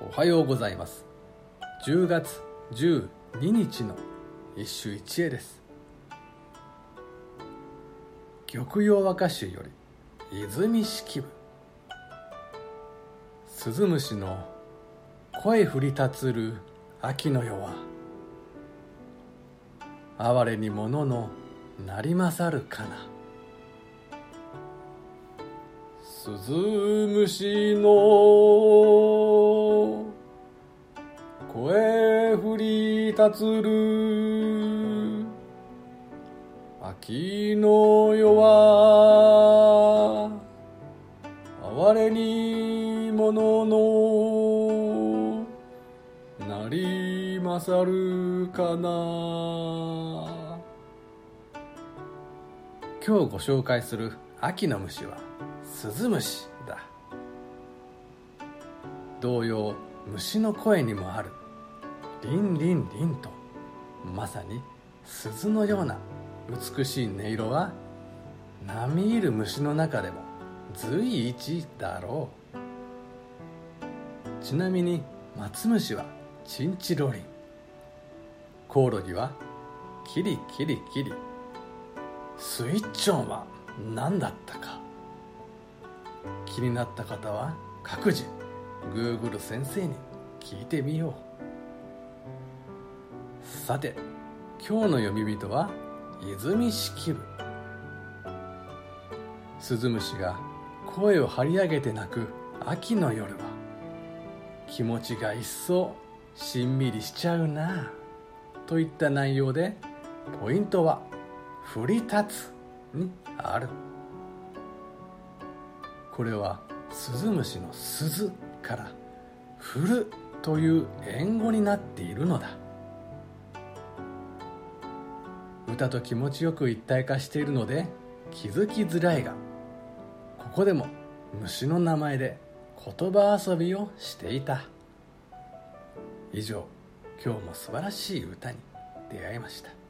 おはようございます。10月12日の一首一会です。玉葉和歌集より泉式部。鈴虫の声降り立つる秋の夜は哀れに物のなりまさるかな。鈴虫のり立つる秋の夜は哀れに物のなりまさるかな。今日ご紹介する秋の虫はスズムシだ。同様虫の声にもある。リンリンリンとまさに鈴のような美しい音色は並みいる虫の中でも随一だろう。ちなみに松虫はチンチロリンコオロギはキリキリキリ。スイッチョンは何だったか。気になった方は各自 Google 先生に聞いてみよう。さて今日の読み人は泉式部スズムシが声を張り上げて鳴く秋の夜は気持ちが一層しんみりしちゃうなといった内容でポイントは「降り立つ」にある。これはスズムシの鈴から振るという縁語になっているのだ歌と気持ちよく一体化しているので気づきづらいがここでも虫の名前で言葉遊びをしていた。以上今日も素晴らしい歌に出会いました。